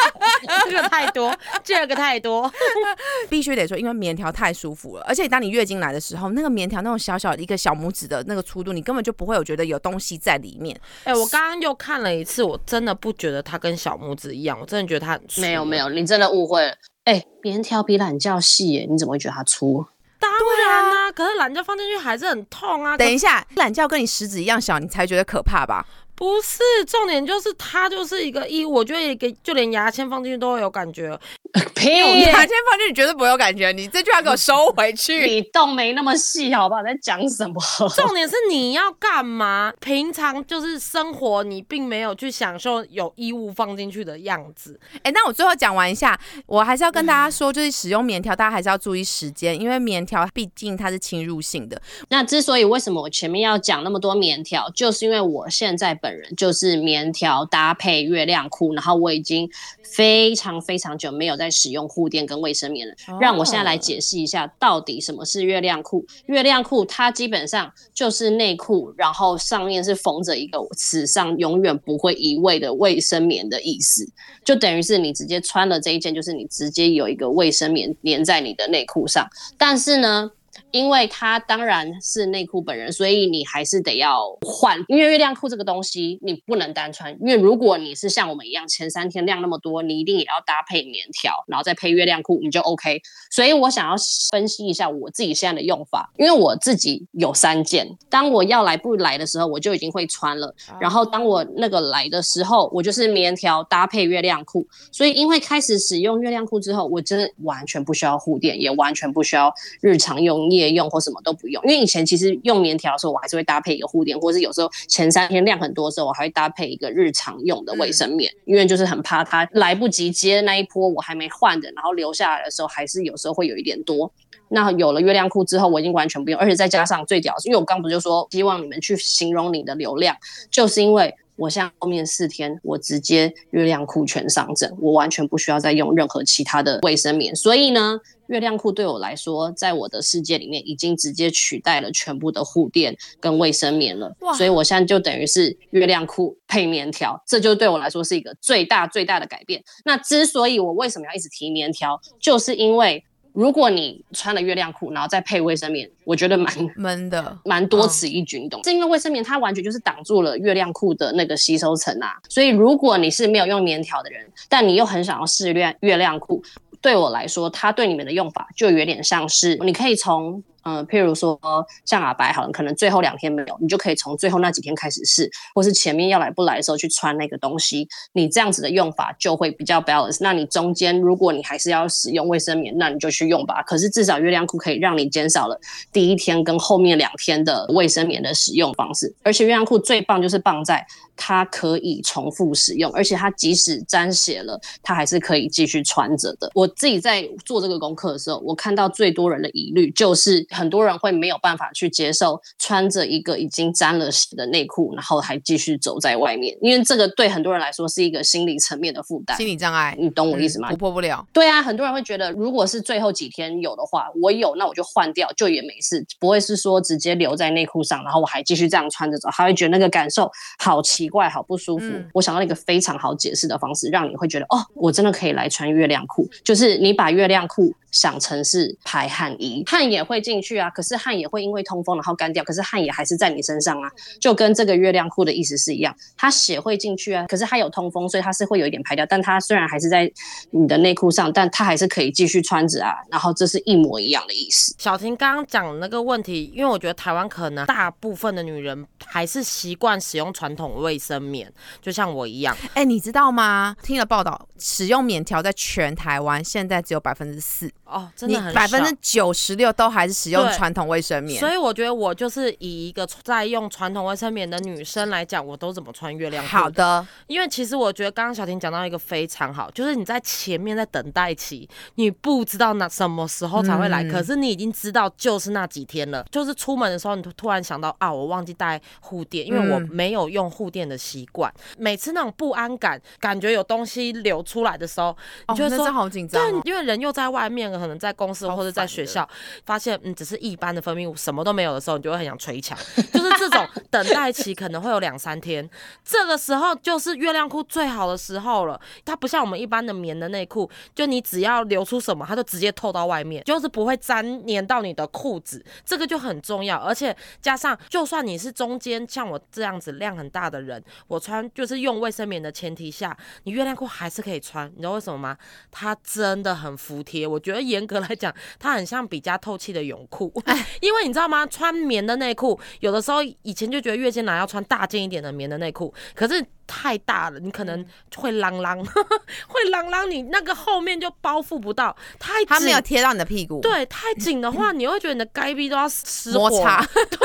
这个太多，这个太多，必须得说，因为棉条太舒服了，而且当你月经来的时候，那个棉条那种小小的一个小拇指的那个粗度，你根本就不会有觉得有东西在里面。哎、我刚刚又看了一次，我真的不觉得它跟小拇指一样，我真的觉得它很粗。没有没，有，你真的误会了。哎、棉条比懒觉细耶，你怎么会觉得它粗？当然啦、可是懒觉放进去还是很痛啊。等一下，懒觉跟你食指一样小，你才觉得可怕吧？不是重点，就是它就是一个一，我觉得一个就连牙签放进去都会有感觉。屁！你牙签放进去绝对不会有感觉，你这句话给我收回去。你洞没那么细，好不好？在讲什么？重点是你要干嘛？平常就是生活，你并没有去享受有衣物放进去的样子。哎、那我最后讲完一下，我还是要跟大家说，就是使用棉条，大家还是要注意时间，因为棉条毕竟它是侵入性的。那之所以为什么我前面要讲那么多棉条，就是因为我现在本人就是棉条搭配月亮裤，然后我已经非常非常久没有在使用护垫跟卫生棉了。让我现在来解释一下，到底什么是月亮裤？月亮裤它基本上就是内裤，然后上面是缝着一个史上永远不会移位的卫生棉的意思，就等于是你直接穿了这一件，就是你直接有一个卫生棉粘在你的内裤上。但是呢，因为它当然是内裤本人，所以你还是得要换。因为月亮裤这个东西你不能单穿，因为如果你是像我们一样前三天量那么多，你一定也要搭配棉条，然后再配月亮裤，你就 OK。所以我想要分析一下我自己现在的用法，因为我自己有三件，当我要来不来的时候，我就已经会穿了。然后当我那个来的时候，我就是棉条搭配月亮裤。所以因为开始使用月亮裤之后，我真的完全不需要护垫，也完全不需要日常用、夜用或什么都不用。因为以前其实用棉条的时候，我还是会搭配一个护垫，或是有时候前三天量很多的时候，我还会搭配一个日常用的卫生棉，因为就是很怕它来不及接那一波我还没换的，然后留下来的时候，还是有时候会有一点多。那有了月亮裤之后，我已经完全不用，而且再加上最屌因为我刚不就说希望你们去形容你的流量，就是因为我现在后面四天我直接月亮裤全上阵，我完全不需要再用任何其他的卫生棉，所以呢，月亮裤对我来说，在我的世界里面已经直接取代了全部的护垫跟卫生棉了哇，所以我现在就等于是月亮裤配棉条，这就对我来说是一个最大最大的改变。那之所以我为什么要一直提棉条，就是因为如果你穿了月亮裤，然后再配卫生棉，我觉得蛮闷的，蛮多此一举，你懂？是因为卫生棉它完全就是挡住了月亮裤的那个吸收层啊，所以如果你是没有用棉条的人，但你又很想要试月月亮裤，对我来说，它对你们的用法就有点像是你可以从。嗯、譬如说像阿白好了，可能最后两天没有，你就可以从最后那几天开始试，或是前面要来不来的时候去穿那个东西，你这样子的用法就会比较 balance。那你中间如果你还是要使用卫生棉，那你就去用吧。可是至少月亮裤可以让你减少了第一天跟后面两天的卫生棉的使用方式，而且月亮裤最棒就是棒在它可以重复使用，而且它即使沾血了，它还是可以继续穿着的。我自己在做这个功课的时候，我看到最多人的疑虑就是很多人会没有办法去接受穿着一个已经沾了血的内裤，然后还继续走在外面，因为这个对很多人来说是一个心理层面的负担心。理障碍，你懂我意思吗？突破不了。对啊，很多人会觉得，如果是最后几天有的话，我有那我就换掉，就也没事，不会是说直接留在内裤上，然后我还继续这样穿着走，他会觉得那个感受好奇怪、好不舒服。嗯我想到一个非常好解释的方式，让你会觉得哦，我真的可以来穿月亮裤，就是你把月亮裤想成是排汗衣，汗也会进去啊，可是汗也会因为通风然后干掉，可是汗也还是在你身上啊，就跟这个月亮裤的意思是一样，它血会进去啊，可是它有通风，所以它是会有一点排掉，但它虽然还是在你的内裤上，但它还是可以继续穿着啊，然后这是一模一样的意思。小婷刚刚讲那个问题，因为我觉得台湾可能大部分的女人还是习惯使用传统卫生棉，就像我一样。哎、你知道吗？听了报道，使用棉条在全台湾现在只有百分之四，哦，真的很百分之九十六都还是使用传统卫生棉。所以我觉得我就是以一个在用传统卫生棉的女生来讲，我都怎么穿月亮裤。好，的，因为其实我觉得刚刚小婷讲到一个非常好，就是你在前面在等待期，你不知道那什么时候才会来，嗯可是你已经知道就是那几天了。就是出门的时候，你突突然想到啊，我忘记带护垫，因为我嗯没有用护垫的习惯。每次那种不安感，感觉有东西流出来的时候，你就会说真好紧张、对哦，。因为人又在外面，可能在公司或者在学校，发现嗯只是一般的分泌物，什么都没有的时候，你就会很想捶墙。就是这种 等待期可能会有两三天，这个时候就是月亮裤最好的时候了。它不像我们一般的棉的内裤，就你只要流出什么，它就直接透到外面，就是不会粘粘到你的裤子，这个就很重要。而且加上，就算你是中间像我这样子量很大的人，我穿就是用卫生棉的前提下，你月亮裤还是可以穿，你知道为什么吗？它真的很服帖，我觉得严格来讲，它很像比较透气的泳裤。因为你知道吗？穿棉的内裤，有的时候以前就觉得月经来要穿大件一点的棉的内裤，可是太大了，你可能会啷啷，会啷啷，你那个后面就包覆不到，太紧它没有贴到你的屁股，，对，太紧的话，你会觉得你的该逼都要失火。摩擦。对，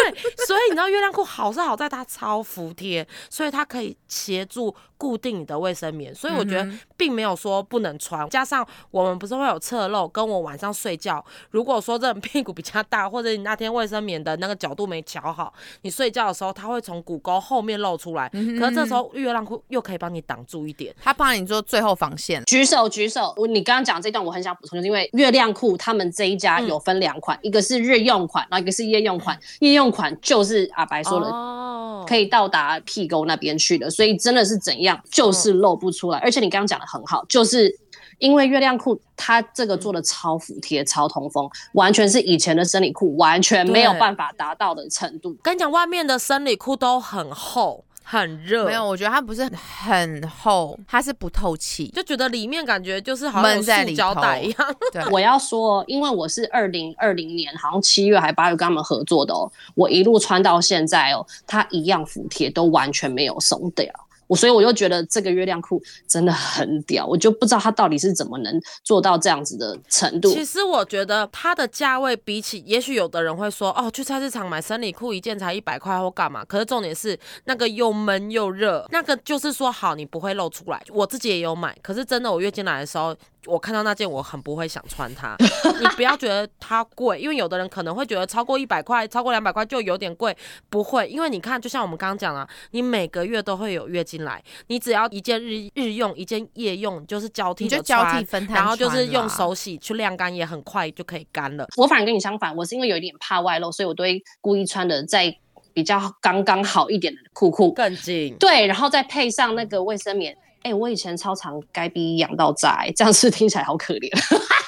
所以你知道月亮裤好是好在它超服帖，所以它可以协助固定你的卫生棉，所以我觉得嗯并没有说不能穿。加上我们不是会有侧漏，跟我晚上睡觉，如果说这种屁股比较大，或者你那天卫生棉的那个角度没调好，你睡觉的时候它会从骨沟后面露出来，嗯可是这时候月亮裤又可以帮你挡住一点。它帮你做最后防线。举手举手！我你刚刚讲这段，我很想补充，就是因为月亮裤他们这一家嗯有分两款，一个是日用款，然后一个是夜用款。夜用款就是阿白说的，哦可以到达屁沟那边去的，所以真的是怎样，就是露不出来。而且你刚刚讲的很好，就是因为月亮裤它这个做的超服帖、超通风，完全是以前的生理裤完全没有对办法达到的程度。跟你讲，外面的生理裤都很厚。很热，没有，我觉得它不是很厚，它是不透气。就觉得里面感觉就是好闷在里塑胶袋头一样。对，我要说，因为我是二零二零年好像七月还八月跟他们合作的哦，我一路穿到现在哦，它一样服帖，都完全没有松掉。我所以我就觉得这个月亮裤真的很屌，我就不知道它到底是怎么能做到这样子的程度。其实我觉得它的价位比起，也许有的人会说，哦，去菜市场买生理裤一件才一百块或干嘛？可是重点是那个又闷又热，那个就是说好你不会露出来。我自己也有买，可是真的我月经来的时候，我看到那件我很不会想穿它。你不要觉得它贵，因为有的人可能会觉得超过一百块、超过两百块就有点贵，不会，因为你看，就像我们刚刚讲了，你每个月都会有月经来，你只要一件日日用，一件夜用，就是交替你就的交替分摊然后就是用手洗去晾干，也很快就可以干了。我反而跟你相反，我是因为有一点怕外露，所以我都会故意穿的在比较刚刚好一点的裤裤。更紧。对，然后再配上那个卫生棉。哎、我以前超常该逼养到炸、欸，这样是听起来好可怜，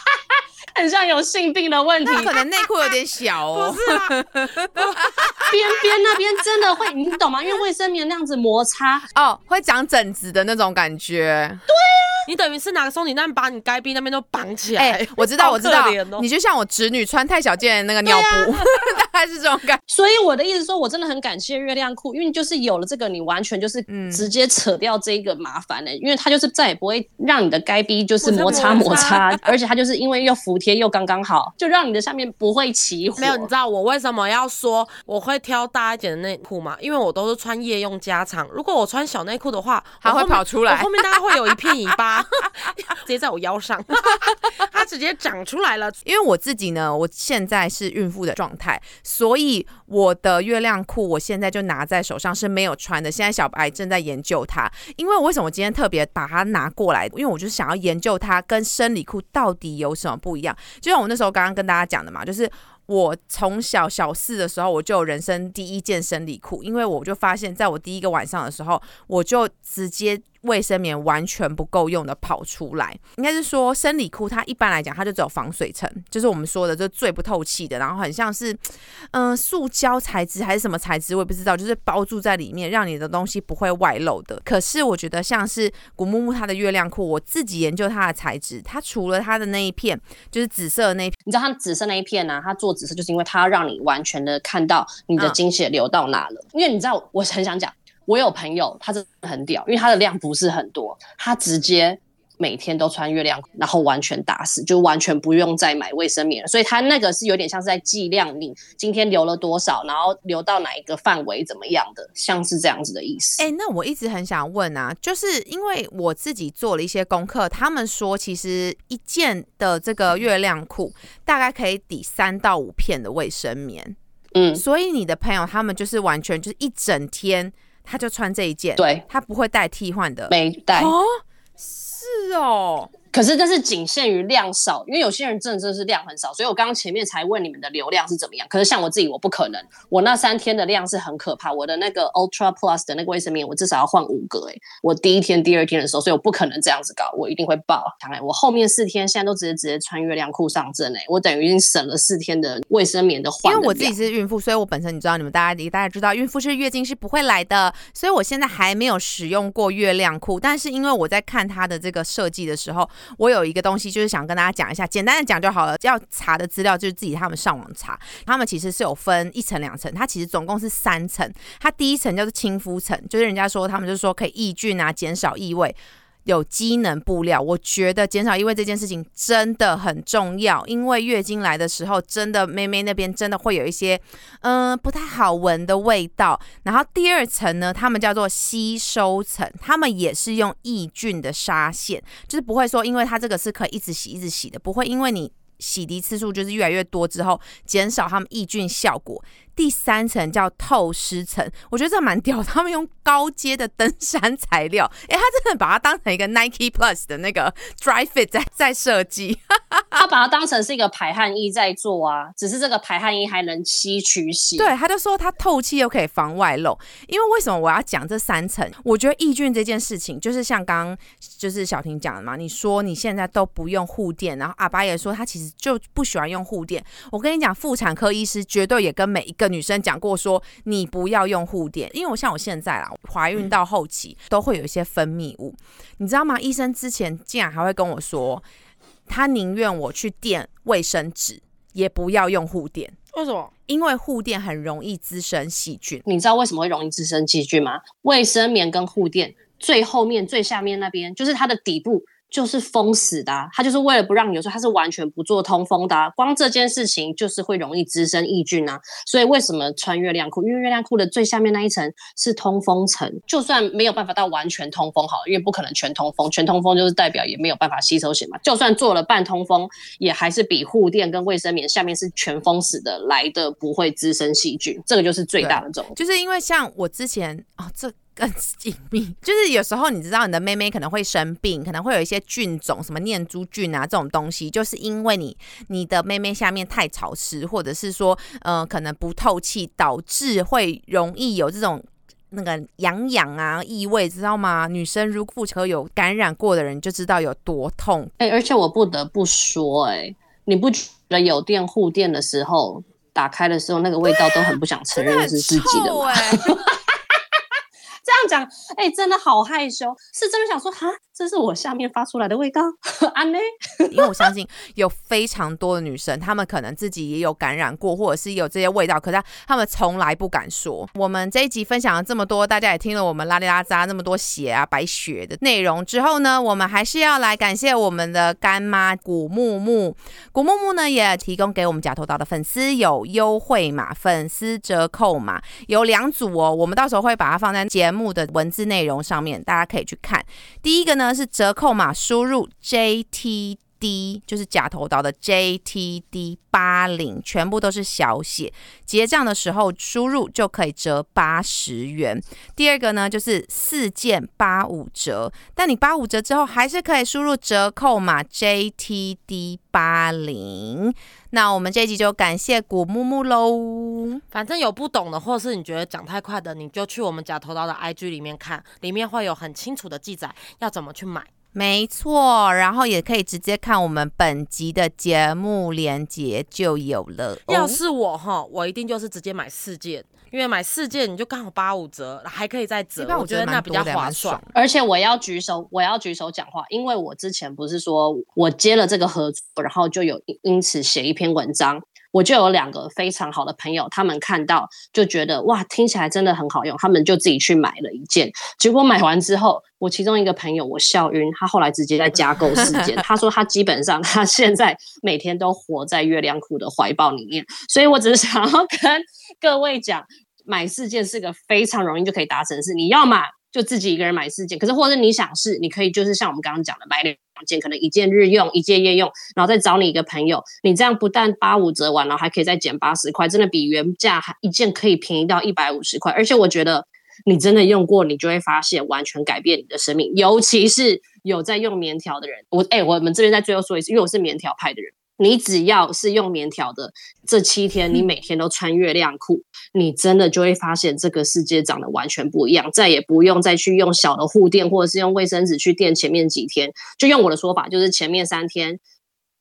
很像有性病的问题。它可能内裤有点小哦。边边那边真的会，你懂吗？因为卫生棉那样子摩擦，哦，会长疹子的那种感觉。对啊你等于是拿个松紧带把你该逼那边都绑起来。哎、我知道，我知道哦，你就像我侄女穿太小件的那个尿布，大概是这种感觉。所以我的意思说，我真的很感谢月亮裤，因为就是有了这个，你完全就是嗯直接扯掉这一个麻烦的、因为它就是再也不会让你的该逼就是摩擦摩擦，而且它就是因为要服帖又刚刚好，就让你的下面不会起火。没有，你知道我为什么要说我会挑大一点的内裤吗？因为我都是穿夜用加长。如果我穿小内裤的话，还会跑出来我后面大概会有一片尾巴，直接在我腰上，它直接长出来了。因为我自己呢，我现在是孕妇的状态，所以我的月亮裤我现在就拿在手上是没有穿的。现在小白正在研究它，因为为什么我今天特别把它拿过来？因为我就是想要研究它跟生理裤到底有什么不一样。就像我那时候刚刚跟大家讲的嘛，就是。我从小小四的时候，我就人生第一件生理裤，因为我就发现，在我第一个晚上的时候，我就直接卫生棉完全不够用的跑出来。应该是说生理裤它一般来讲它就只有防水层，就是我们说的就最不透气的，然后很像是嗯、塑胶材质还是什么材质，我也不知道，就是包住在里面，让你的东西不会外露的。可是我觉得像是古木木它的月亮裤，我自己研究它的材质，它除了它的那一片就是紫色的那一片，你知道它紫色那一片呢、它做紫色就是因为它要让你完全的看到你的嗯经血流到哪了。因为你知道，我很想讲，我有朋友他真的很屌，因为他的量不是很多，他直接。每天都穿月亮，然后完全打死，就完全不用再买卫生棉了。所以他那个是有点像是在计量你今天流了多少，然后流到哪一个范围怎么样的，像是这样子的意思。哎、那我一直很想问啊，就是因为我自己做了一些功课，他们说其实一件的这个月亮裤大概可以抵三到五片的卫生棉，嗯，所以你的朋友他们就是完全就是一整天他就穿这一件，对，他不会带替换的。没带。哦，是哦，可是这是仅限于量少，因为有些人真的真的是量很少，所以我刚刚前面才问你们的流量是怎么样。可是像我自己，我不可能，我那三天的量是很可怕。我的那个 Ultra Plus 的那个卫生棉，我至少要换五个诶、我第一天、第二天的时候，所以我不可能这样子搞，我一定会爆。当然，我后面四天现在都直接直接穿月亮裤上阵诶、我等于已经省了四天的卫生棉的换因为我自己是孕妇，所以我本身你知道，你们大家大家知道，孕妇是月经是不会来的，所以我现在还没有使用过月亮裤。但是因为我在看它的这个设计的时候，我有一个东西就是想跟大家讲一下，简单的讲就好了。要查的资料就是自己他们上网查，他们其实是有分一层、两层，它其实总共是三层。它第一层叫做亲肤层，就是人家说他们就是说可以抑菌啊，减少异味。有机能布料，我觉得减少异味这件事情真的很重要，因为月经来的时候，真的妹妹那边真的会有一些嗯、不太好闻的味道。然后第二层呢，他们叫做吸收层，他们也是用抑菌的纱线，就是不会说因为它这个是可以一直洗一直洗的，不会因为你。洗涤次数就是越来越多之后，减少它们抑菌效果。第三层叫透湿层，我觉得这蛮屌的，他们用高阶的登山材料，诶，他真的把它当成一个 Nike Plus 的那个 Dry Fit 在在设计。他把它当成是一个排汗衣在做啊，只是这个排汗衣还能吸取血。对，他就说它透气又可以防外漏。因为为什么我要讲这三层？我觉得抑菌这件事情，就是像刚刚就是小婷讲的嘛，你说你现在都不用护垫，然后阿爸也说他其实就不喜欢用护垫。我跟你讲，妇产科医师绝对也跟每一个女生讲过说，你不要用护垫，因为我像我现在啦，怀孕到后期都会有一些分泌物，你知道吗？医生之前竟然还会跟我说，他宁愿我去垫卫生纸，也不要用护垫。为什么？因为护垫很容易滋生细菌。你知道为什么会容易滋生细菌吗？卫生棉跟护垫最后面、最下面那边，就是它的底部就是封死的、啊，它就是为了不让你有时候它是完全不做通风的、啊。光这件事情就是会容易滋生抑菌啊。所以为什么穿月亮裤？因为月亮裤的最下面那一层是通风层，就算没有办法到完全通风好了，因为不可能全通风，全通风就是代表也没有办法吸收血嘛。就算做了半通风，也还是比护垫跟卫生棉下面是全封死的来的不会滋生细菌，这个就是最大的重点。就是因为像我之前哦，这更紧密，就是有时候你知道你的妹妹可能会生病，可能会有一些菌种，什么念珠菌啊这种东西，就是因为你你的妹妹下面太潮湿，或者是说呃可能不透气，导致会容易有这种。那个痒痒啊，异味，知道吗？女生如妇科有感染过的人就知道有多痛。哎、而且我不得不说、哎，你不觉得有电护垫的时候，打开的时候那个味道都很不想承认很是自己的吗？这样讲，哎、真的好害羞，是真的想说，哈，这是我下面发出来的味道，安呢？因为我相信有非常多的女生，她们可能自己也有感染过，或者是有这些味道，可是她们从来不敢说。我们这一集分享了这么多，大家也听了我们拉里拉扎那么多血啊、白血的内容之后呢，我们还是要来感谢我们的干妈古木木。古木木呢也提供给我们假头岛的粉丝有优惠码、粉丝折扣码，有两组哦。我们到时候会把它放在节目的文字内容上面，大家可以去看。第一个呢是折扣码，输入 JT。D 就是假头刀的 JTD 八零，全部都是小写。结账的时候输入就可以折八十元。第二个呢，就是四件八五折，但你八五折之后还是可以输入折扣码 JTD 八零。那我们这一集就感谢古木木喽。反正有不懂的，或是你觉得讲太快的，你就去我们假头刀的 IG 里面看，里面会有很清楚的记载要怎么去买。没错，然后也可以直接看我们本集的节目链接就有了。哦要是我哈，我一定就是直接买四件，因为买四件你就刚好八五折，还可以再折，我觉得那比较划算。。而且我要举手，我要举手讲话，因为我之前不是说我接了这个合作，然后就有因此写一篇文章，我就有两个非常好的朋友，他们看到就觉得哇，听起来真的很好用，他们就自己去买了一件，结果买完之后，我其中一个朋友我笑晕，他后来直接在加购四件，他说他基本上他现在每天都活在月亮裤的怀抱里面，所以我只是想要跟 各位讲。买四件是个非常容易就可以达成的事，你要嘛就自己一个人买四件，可是或者你想试，你可以就是像我们刚刚讲的买两件，可能一件日用，一件夜用，然后再找你一个朋友，你这样不但八五折完，然后还可以再减八十块，真的比原价还一件可以便宜到一百五十块，而且我觉得你真的用过，你就会发现完全改变你的生命，尤其是有在用棉条的人，我哎、我们这边再最后说一次，因为我是棉条派的人。你只要是用棉条的，这七天你每天都穿月亮裤，你真的就会发现这个世界长得完全不一样，再也不用再去用小的护垫或者是用卫生纸去垫前面几天，就用我的说法，就是前面三天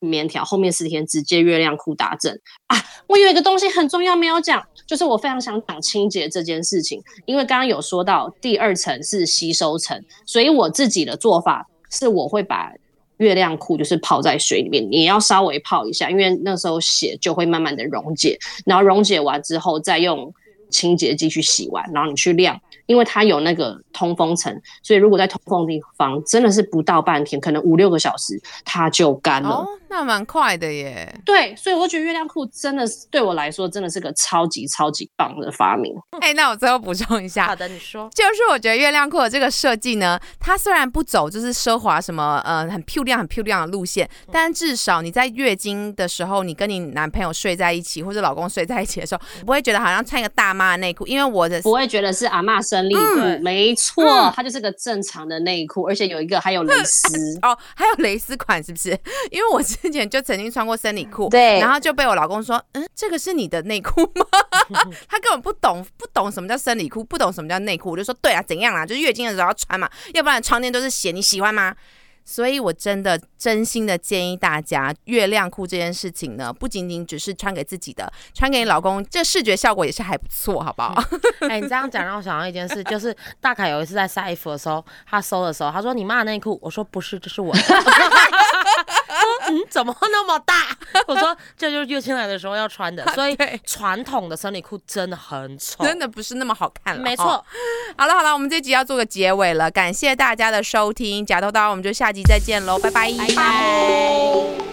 棉条，后面四天直接月亮裤打整啊。我有一个东西很重要没有讲，就是我非常想讲清洁这件事情，因为刚刚有说到第二层是吸收层，所以我自己的做法是我会把。月亮裤就是泡在水里面，你要稍微泡一下，因为那时候血就会慢慢的溶解，然后溶解完之后再用清洁剂去洗完，然后你去晾，因为它有那个通风层，所以如果在通风的地方，真的是不到半天，可能五六个小时它就干了。哦，那蛮快的耶。对，所以我觉得月亮裤真的是对我来说真的是个超级超级棒的发明。哎、那我最后补充一下，好的，你说。就是我觉得月亮裤的这个设计呢，它虽然不走就是奢华什么呃很漂亮很漂亮的路线，但至少你在月经的时候，你跟你男朋友睡在一起或者老公睡在一起的时候，不会觉得好像穿一个大妈的内裤，因为我的不会觉得是阿嬷生理裤，嗯没错，嗯它就是个正常的内裤，而且有一个还有蕾丝。哦，还有蕾丝款是不是？因为我之前就曾经穿过生理裤，对然后就被我老公说，嗯，这个是你的内裤吗？他根本不懂，不懂什么叫生理裤，不懂什么叫内裤。我就说，对啊，怎样啊？就是月经的时候要穿嘛，要不然床垫都是血，你喜欢吗？所以，我真的真心的建议大家，月亮裤这件事情呢，不仅仅只是穿给自己的，穿给你老公，这视觉效果也是还不错，好不好？哎、你这样讲让我想到一件事，就是大凯有一次在晒衣服的时候，他收的时候，他说：“你妈的内裤。”我说：“不是，这是我的。”他说：“嗯，怎么那么大？” 我说：“这就是月经来的时候要穿的。”所以对传统的生理裤真的很丑，真的不是那么好看了，哦没错。好了好了，我们这集要做个结尾了，感谢大家的收听，假头刀，我们就下集再见喽，拜拜。拜拜。